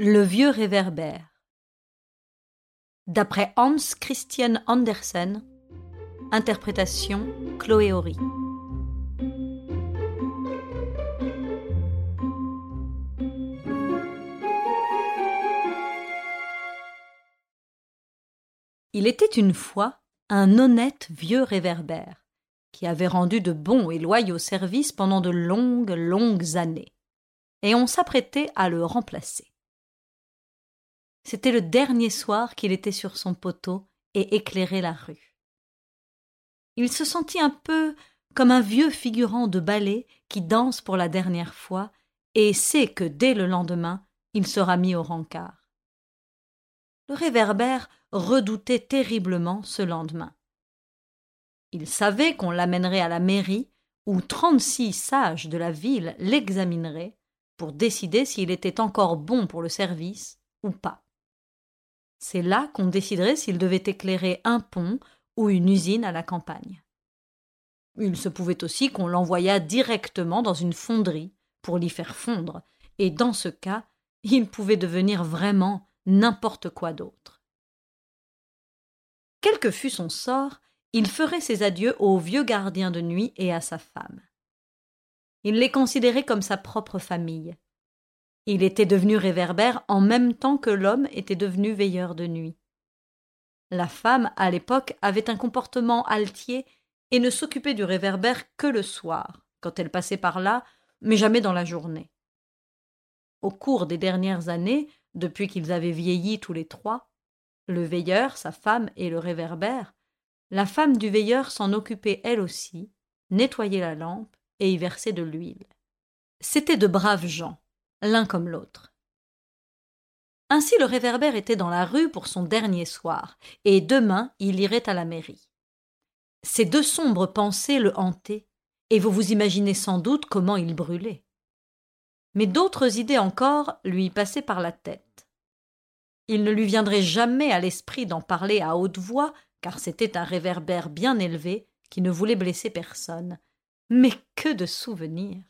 Le vieux réverbère. D'après Hans Christian Andersen, interprétation Chloé Horry. Il était une fois un honnête vieux réverbère qui avait rendu de bons et loyaux services pendant de longues, longues années, et on s'apprêtait à le remplacer. C'était le dernier soir qu'il était sur son poteau et éclairait la rue. Il se sentit un peu comme un vieux figurant de ballet qui danse pour la dernière fois et sait que dès le lendemain il sera mis au rencard. Le réverbère redoutait terriblement ce lendemain. Il savait qu'on l'amènerait à la mairie où trente-six sages de la ville l'examineraient pour décider s'il était encore bon pour le service ou pas. C'est là qu'on déciderait s'il devait éclairer un pont ou une usine à la campagne. Il se pouvait aussi qu'on l'envoyât directement dans une fonderie pour l'y faire fondre, et dans ce cas, il pouvait devenir vraiment n'importe quoi d'autre. Quel que fût son sort, il ferait ses adieux au vieux gardien de nuit et à sa femme. Il les considérait comme sa propre famille. Il était devenu réverbère en même temps que l'homme était devenu veilleur de nuit. La femme, à l'époque, avait un comportement altier et ne s'occupait du réverbère que le soir, quand elle passait par là, mais jamais dans la journée. Au cours des dernières années, depuis qu'ils avaient vieilli tous les trois, le veilleur, sa femme et le réverbère, la femme du veilleur s'en occupait elle aussi, nettoyait la lampe et y versait de l'huile. C'étaient de braves gens l'un comme l'autre. Ainsi le réverbère était dans la rue pour son dernier soir, et demain il irait à la mairie. Ces deux sombres pensées le hantaient, et vous vous imaginez sans doute comment il brûlait. Mais d'autres idées encore lui passaient par la tête. Il ne lui viendrait jamais à l'esprit d'en parler à haute voix, car c'était un réverbère bien élevé qui ne voulait blesser personne. Mais que de souvenirs.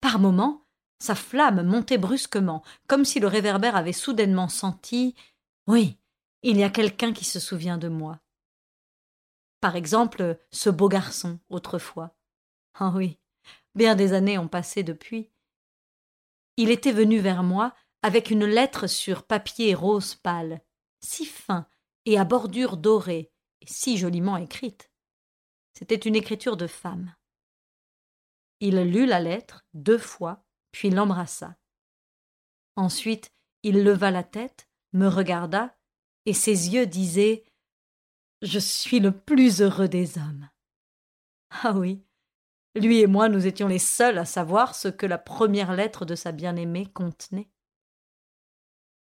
Par moments, sa flamme montait brusquement, comme si le réverbère avait soudainement senti Oui, il y a quelqu'un qui se souvient de moi. Par exemple, ce beau garçon, autrefois. Ah oui, bien des années ont passé depuis. Il était venu vers moi avec une lettre sur papier rose pâle, si fin et à bordure dorée, et si joliment écrite. C'était une écriture de femme. Il lut la lettre deux fois puis l'embrassa. Ensuite, il leva la tête, me regarda, et ses yeux disaient Je suis le plus heureux des hommes. Ah oui, lui et moi nous étions les seuls à savoir ce que la première lettre de sa bien-aimée contenait.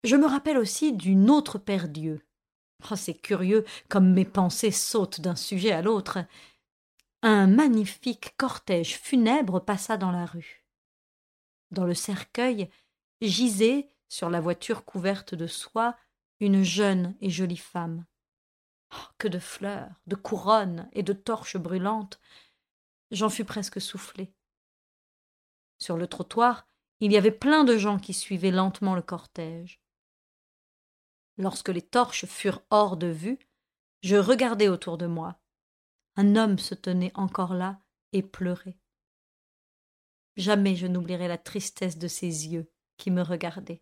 Je me rappelle aussi d'une autre Père Dieu. Oh, c'est curieux comme mes pensées sautent d'un sujet à l'autre. Un magnifique cortège funèbre passa dans la rue. Dans le cercueil gisait, sur la voiture couverte de soie, une jeune et jolie femme. Oh, que de fleurs, de couronnes et de torches brûlantes. J'en fus presque soufflé. Sur le trottoir, il y avait plein de gens qui suivaient lentement le cortège. Lorsque les torches furent hors de vue, je regardai autour de moi. Un homme se tenait encore là et pleurait. Jamais je n'oublierai la tristesse de ses yeux qui me regardaient.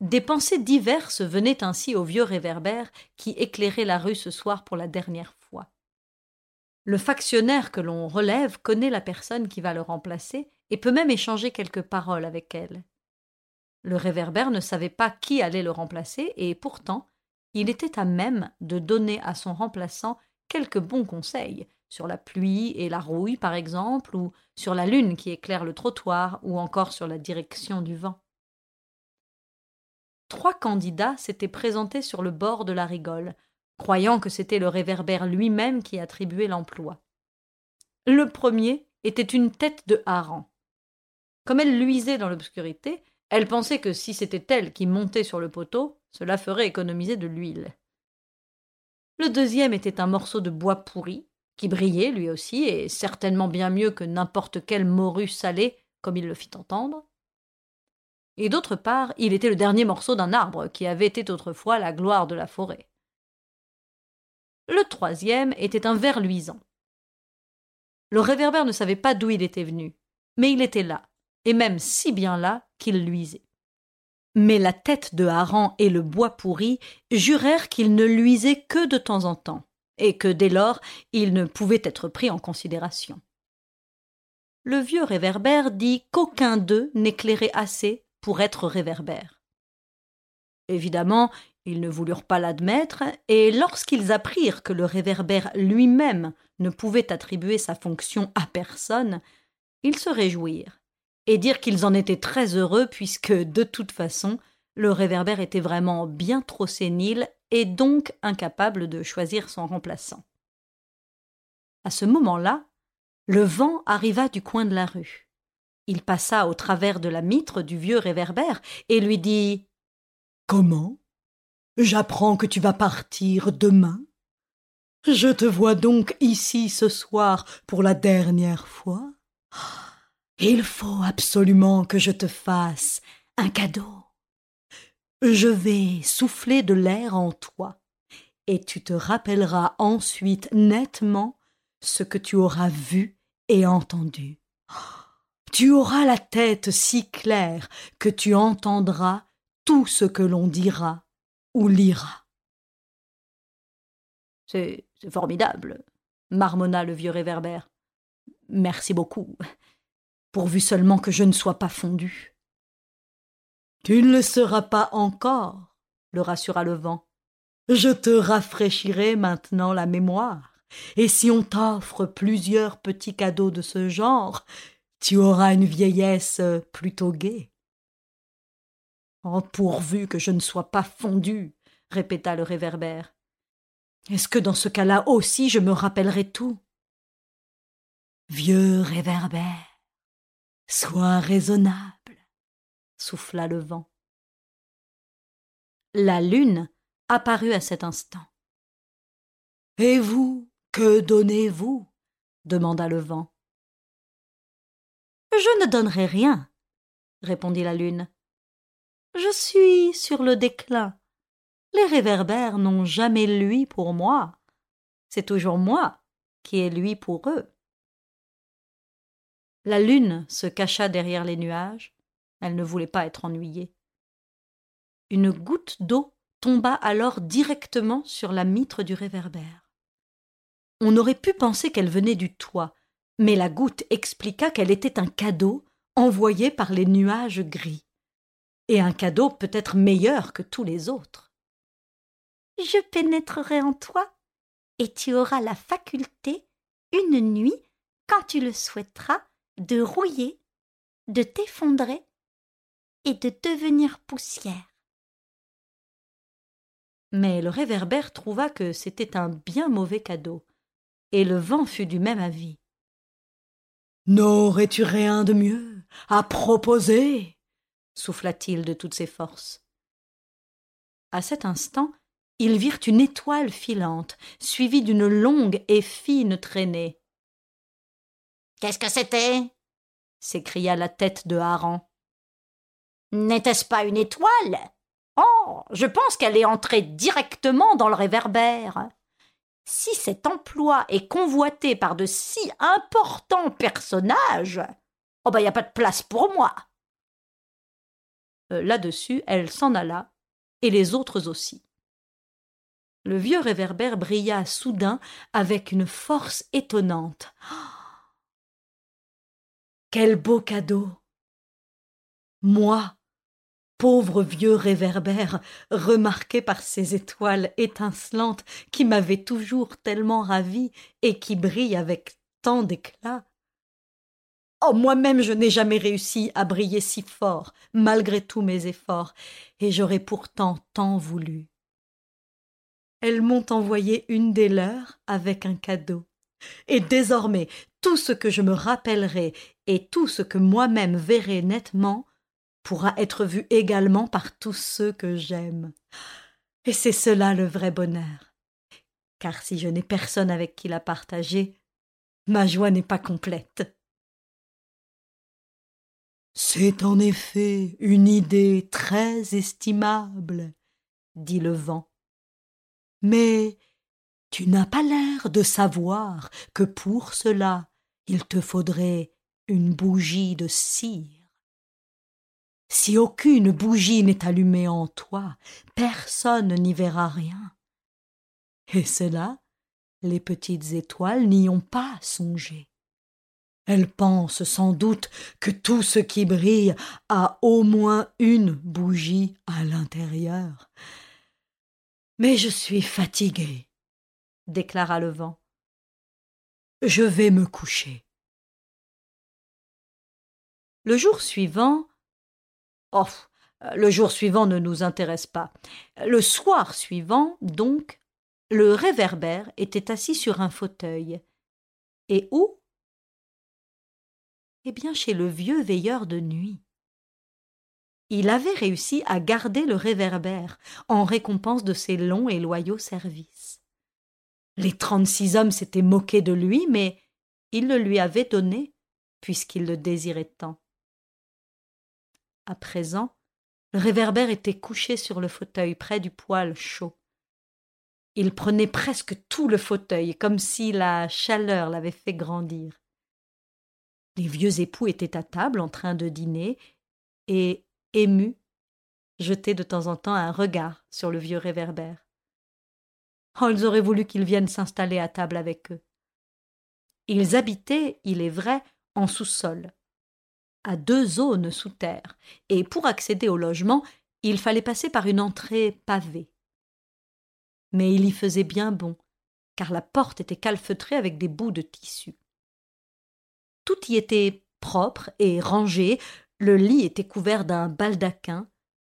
Des pensées diverses venaient ainsi au vieux réverbère qui éclairait la rue ce soir pour la dernière fois. Le factionnaire que l'on relève connaît la personne qui va le remplacer et peut même échanger quelques paroles avec elle. Le réverbère ne savait pas qui allait le remplacer et pourtant il était à même de donner à son remplaçant quelques bons conseils sur la pluie et la rouille, par exemple, ou sur la lune qui éclaire le trottoir, ou encore sur la direction du vent. Trois candidats s'étaient présentés sur le bord de la rigole, croyant que c'était le réverbère lui-même qui attribuait l'emploi. Le premier était une tête de hareng. Comme elle luisait dans l'obscurité, elle pensait que si c'était elle qui montait sur le poteau, cela ferait économiser de l'huile. Le deuxième était un morceau de bois pourri, qui brillait lui aussi, et certainement bien mieux que n'importe quelle morue salée, comme il le fit entendre. et d'autre part, il était le dernier morceau d'un arbre qui avait été autrefois la gloire de la forêt. Le troisième était un ver luisant. Le réverbère ne savait pas d'où il était venu, mais il était là, et même si bien là qu'il luisait. Mais la tête de hareng et le bois pourri jurèrent qu'il ne luisait que de temps en temps, et que dès lors il ne pouvait être pris en considération. Le vieux réverbère dit qu'aucun d'eux n'éclairait assez pour être réverbère. Évidemment, ils ne voulurent pas l'admettre, et lorsqu'ils apprirent que le réverbère lui-même ne pouvait attribuer sa fonction à personne, ils se réjouirent, et dirent qu'ils en étaient très heureux puisque, de toute façon, le réverbère était vraiment bien trop sénile et donc incapable de choisir son remplaçant. À ce moment-là, le vent arriva du coin de la rue. Il passa au travers de la mitre du vieux réverbère et lui dit Comment? J'apprends que tu vas partir demain. Je te vois donc ici ce soir pour la dernière fois. Il faut absolument que je te fasse un cadeau. Je vais souffler de l'air en toi, et tu te rappelleras ensuite nettement ce que tu auras vu et entendu. Tu auras la tête si claire que tu entendras tout ce que l'on dira ou lira. C'est formidable, marmonna le vieux réverbère. Merci beaucoup. Pourvu seulement que je ne sois pas fondu. Tu ne le seras pas encore, le rassura le vent. Je te rafraîchirai maintenant la mémoire, et si on t'offre plusieurs petits cadeaux de ce genre, tu auras une vieillesse plutôt gaie. Oh, pourvu que je ne sois pas fondu, répéta le réverbère. Est-ce que dans ce cas-là aussi je me rappellerai tout? Vieux réverbère, sois raisonnable, souffla le vent. La lune apparut à cet instant. Et vous, que donnez-vous? demanda le vent. Je ne donnerai rien, répondit la lune. Je suis sur le déclin. Les réverbères n'ont jamais lui pour moi. C'est toujours moi qui ai lui pour eux. La lune se cacha derrière les nuages. Elle ne voulait pas être ennuyée. Une goutte d'eau tomba alors directement sur la mitre du réverbère. On aurait pu penser qu'elle venait du toit, mais la goutte expliqua qu'elle était un cadeau envoyé par les nuages gris. Et un cadeau peut-être meilleur que tous les autres. Je pénétrerai en toi, et tu auras la faculté, une nuit, quand tu le souhaiteras, de rouiller, de t'effondrer et de devenir poussière. Mais le réverbère trouva que c'était un bien mauvais cadeau, et le vent fut du même avis. N'aurais-tu rien de mieux à proposer? souffla-t-il de toutes ses forces. À cet instant, ils virent une étoile filante, suivie d'une longue et fine traînée. Qu'est-ce que c'était? s'écria la tête de hareng. N'était-ce pas une étoile? Oh, je pense qu'elle est entrée directement dans le réverbère. Si cet emploi est convoité par de si importants personnages, oh ben il n'y a pas de place pour moi. Euh, là-dessus, elle s'en alla, et les autres aussi. Le vieux réverbère brilla soudain avec une force étonnante. quel beau cadeau Moi, pauvre vieux réverbère, remarqué par ces étoiles étincelantes qui m'avaient toujours tellement ravi et qui brillent avec tant d'éclat. Oh, moi-même je n'ai jamais réussi à briller si fort, malgré tous mes efforts, et j'aurais pourtant tant voulu. Elles m'ont envoyé une des leurs avec un cadeau. Et désormais, tout ce que je me rappellerai et tout ce que moi-même verrai nettement pourra être vu également par tous ceux que j'aime. Et c'est cela le vrai bonheur. Car si je n'ai personne avec qui la partager, ma joie n'est pas complète. C'est en effet une idée très estimable, dit le vent. Mais tu n'as pas l'air de savoir que pour cela il te faudrait une bougie de cire. Si aucune bougie n'est allumée en toi, personne n'y verra rien. Et cela, les petites étoiles n'y ont pas songé. Elles pensent sans doute que tout ce qui brille a au moins une bougie à l'intérieur. Mais je suis fatigué, déclara le vent. Je vais me coucher. Le jour suivant, Oh, le jour suivant ne nous intéresse pas. Le soir suivant, donc, le réverbère était assis sur un fauteuil. Et où? Eh bien, chez le vieux veilleur de nuit. Il avait réussi à garder le réverbère en récompense de ses longs et loyaux services. Les trente-six hommes s'étaient moqués de lui, mais il le lui avait donné, puisqu'il le désirait tant. À présent, le réverbère était couché sur le fauteuil près du poêle chaud. Il prenait presque tout le fauteuil, comme si la chaleur l'avait fait grandir. Les vieux époux étaient à table en train de dîner, et, émus, jetaient de temps en temps un regard sur le vieux réverbère. Oh, ils auraient voulu qu'il vienne s'installer à table avec eux. Ils habitaient, il est vrai, en sous-sol, à deux zones sous terre, et pour accéder au logement, il fallait passer par une entrée pavée. Mais il y faisait bien bon, car la porte était calfeutrée avec des bouts de tissu. Tout y était propre et rangé, le lit était couvert d'un baldaquin,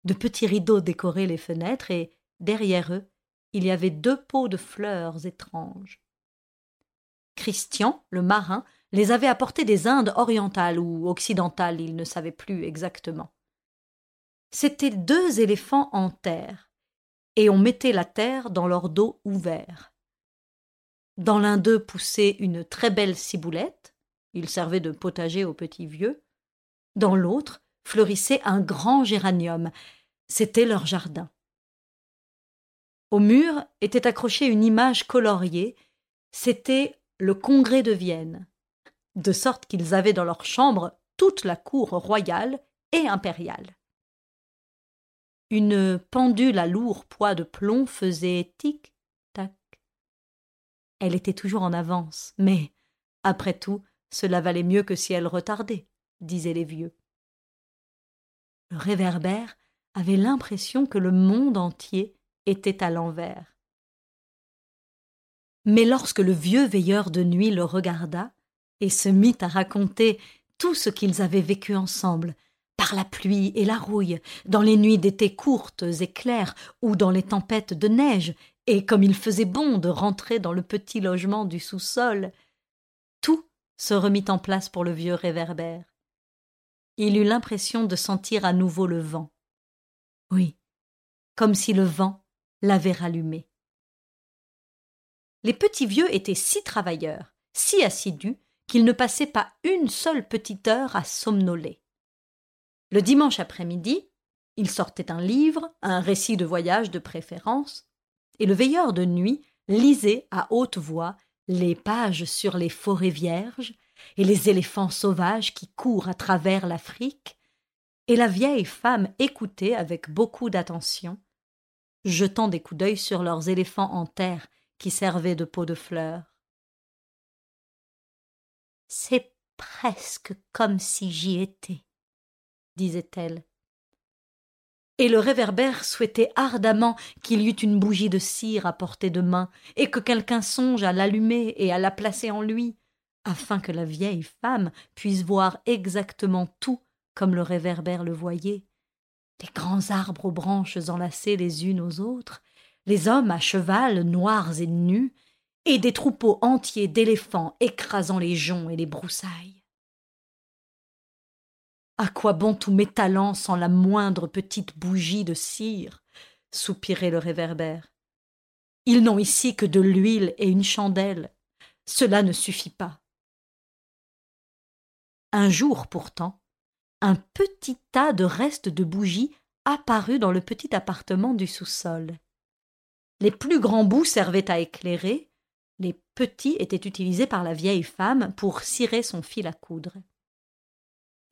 de petits rideaux décoraient les fenêtres, et derrière eux, il y avait deux pots de fleurs étranges. Christian, le marin, les avait apportés des Indes orientales ou occidentales, il ne savait plus exactement. C'étaient deux éléphants en terre, et on mettait la terre dans leur dos ouvert. Dans l'un d'eux poussait une très belle ciboulette, il servait de potager aux petits vieux. Dans l'autre fleurissait un grand géranium, c'était leur jardin. Au mur était accrochée une image coloriée, c'était le congrès de Vienne de sorte qu'ils avaient dans leur chambre toute la cour royale et impériale. Une pendule à lourd poids de plomb faisait tic-tac. Elle était toujours en avance, mais, après tout, cela valait mieux que si elle retardait, disaient les vieux. Le réverbère avait l'impression que le monde entier était à l'envers. Mais lorsque le vieux veilleur de nuit le regarda, et se mit à raconter tout ce qu'ils avaient vécu ensemble, par la pluie et la rouille, dans les nuits d'été courtes et claires, ou dans les tempêtes de neige, et comme il faisait bon de rentrer dans le petit logement du sous-sol. Tout se remit en place pour le vieux réverbère. Il eut l'impression de sentir à nouveau le vent. Oui, comme si le vent l'avait rallumé. Les petits vieux étaient si travailleurs, si assidus, qu'il ne passait pas une seule petite heure à somnoler. Le dimanche après-midi, il sortait un livre, un récit de voyage de préférence, et le veilleur de nuit lisait à haute voix les pages sur les forêts vierges et les éléphants sauvages qui courent à travers l'Afrique, et la vieille femme écoutait avec beaucoup d'attention, jetant des coups d'œil sur leurs éléphants en terre qui servaient de pot de fleurs. C'est presque comme si j'y étais, disait-elle. Et le réverbère souhaitait ardemment qu'il y eût une bougie de cire à portée de main, et que quelqu'un songe à l'allumer et à la placer en lui, afin que la vieille femme puisse voir exactement tout comme le réverbère le voyait. Les grands arbres aux branches enlacées les unes aux autres, les hommes à cheval noirs et nus, et des troupeaux entiers d'éléphants écrasant les joncs et les broussailles. À quoi bon tous mes talents sans la moindre petite bougie de cire? soupirait le réverbère. Ils n'ont ici que de l'huile et une chandelle. Cela ne suffit pas. Un jour pourtant, un petit tas de restes de bougies apparut dans le petit appartement du sous-sol. Les plus grands bouts servaient à éclairer, les petits étaient utilisés par la vieille femme pour cirer son fil à coudre.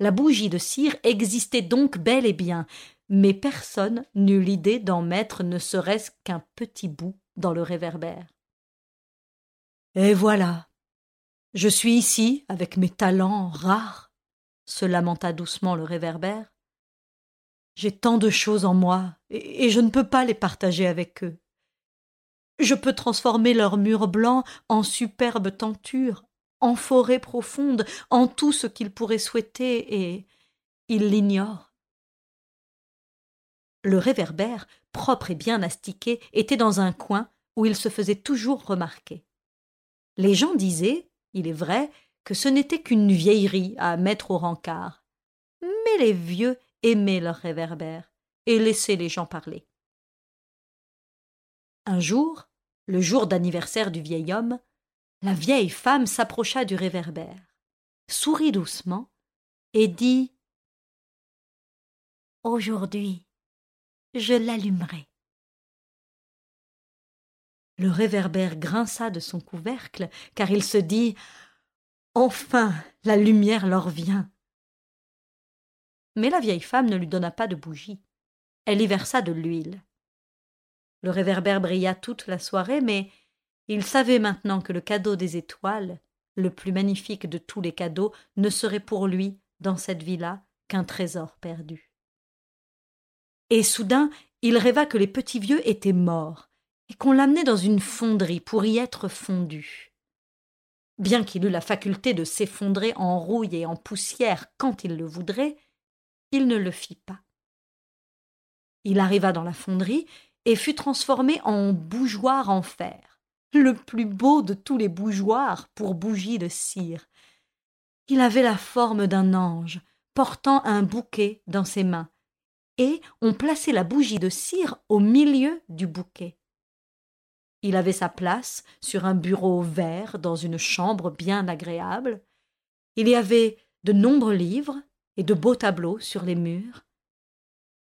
La bougie de cire existait donc bel et bien, mais personne n'eut l'idée d'en mettre ne serait-ce qu'un petit bout dans le réverbère. Et voilà. Je suis ici avec mes talents rares, se lamenta doucement le réverbère. J'ai tant de choses en moi, et, je ne peux pas les partager avec eux. Je peux transformer leurs murs blancs en superbes tentures, en forêts profondes, en tout ce qu'ils pourraient souhaiter, et ils l'ignorent. Le réverbère, propre et bien astiqué, était dans un coin où il se faisait toujours remarquer. Les gens disaient, il est vrai, que ce n'était qu'une vieillerie à mettre au rencard. Mais les vieux aimaient leur réverbère et laissaient les gens parler. Un jour, le jour d'anniversaire du vieil homme, la vieille femme s'approcha du réverbère, sourit doucement et dit Aujourd'hui, je l'allumerai. Le réverbère grinça de son couvercle, car il se dit Enfin, la lumière leur vient. Mais la vieille femme ne lui donna pas de bougie. Elle y versa de l'huile. Le réverbère brilla toute la soirée, mais il savait maintenant que le cadeau des étoiles, le plus magnifique de tous les cadeaux, ne serait pour lui, dans cette villa, qu'un trésor perdu. Et soudain, il rêva que les petits vieux étaient morts, et qu'on l'amenait dans une fonderie pour y être fondu. Bien qu'il eût la faculté de s'effondrer en rouille et en poussière quand il le voudrait, il ne le fit pas. Il arriva dans la fonderie et fut transformé en bougeoir en fer le plus beau de tous les bougeoirs pour bougies de cire. Il avait la forme d'un ange, portant un bouquet dans ses mains, et on plaçait la bougie de cire au milieu du bouquet. Il avait sa place sur un bureau vert dans une chambre bien agréable. Il y avait de nombreux livres et de beaux tableaux sur les murs.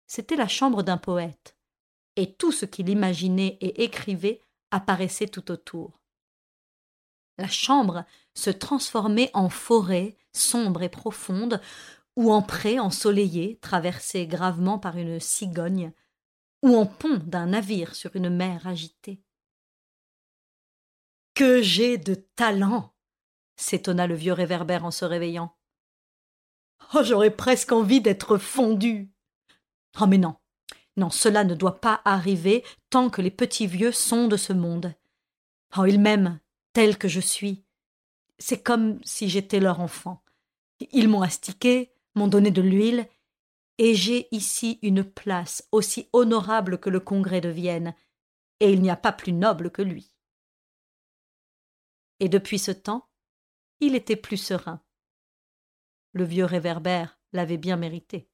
C'était la chambre d'un poète, et tout ce qu'il imaginait et écrivait apparaissait tout autour. La chambre se transformait en forêt sombre et profonde, ou en pré ensoleillé traversé gravement par une cigogne, ou en pont d'un navire sur une mer agitée. Que j'ai de talent s'étonna le vieux réverbère en se réveillant. Oh, j'aurais presque envie d'être fondu. Oh, mais non, non, cela ne doit pas arriver tant que les petits vieux sont de ce monde. Oh, ils m'aiment, tel que je suis. C'est comme si j'étais leur enfant. Ils m'ont astiqué, m'ont donné de l'huile, et j'ai ici une place aussi honorable que le congrès de Vienne, et il n'y a pas plus noble que lui. Et depuis ce temps, il était plus serein. Le vieux réverbère l'avait bien mérité.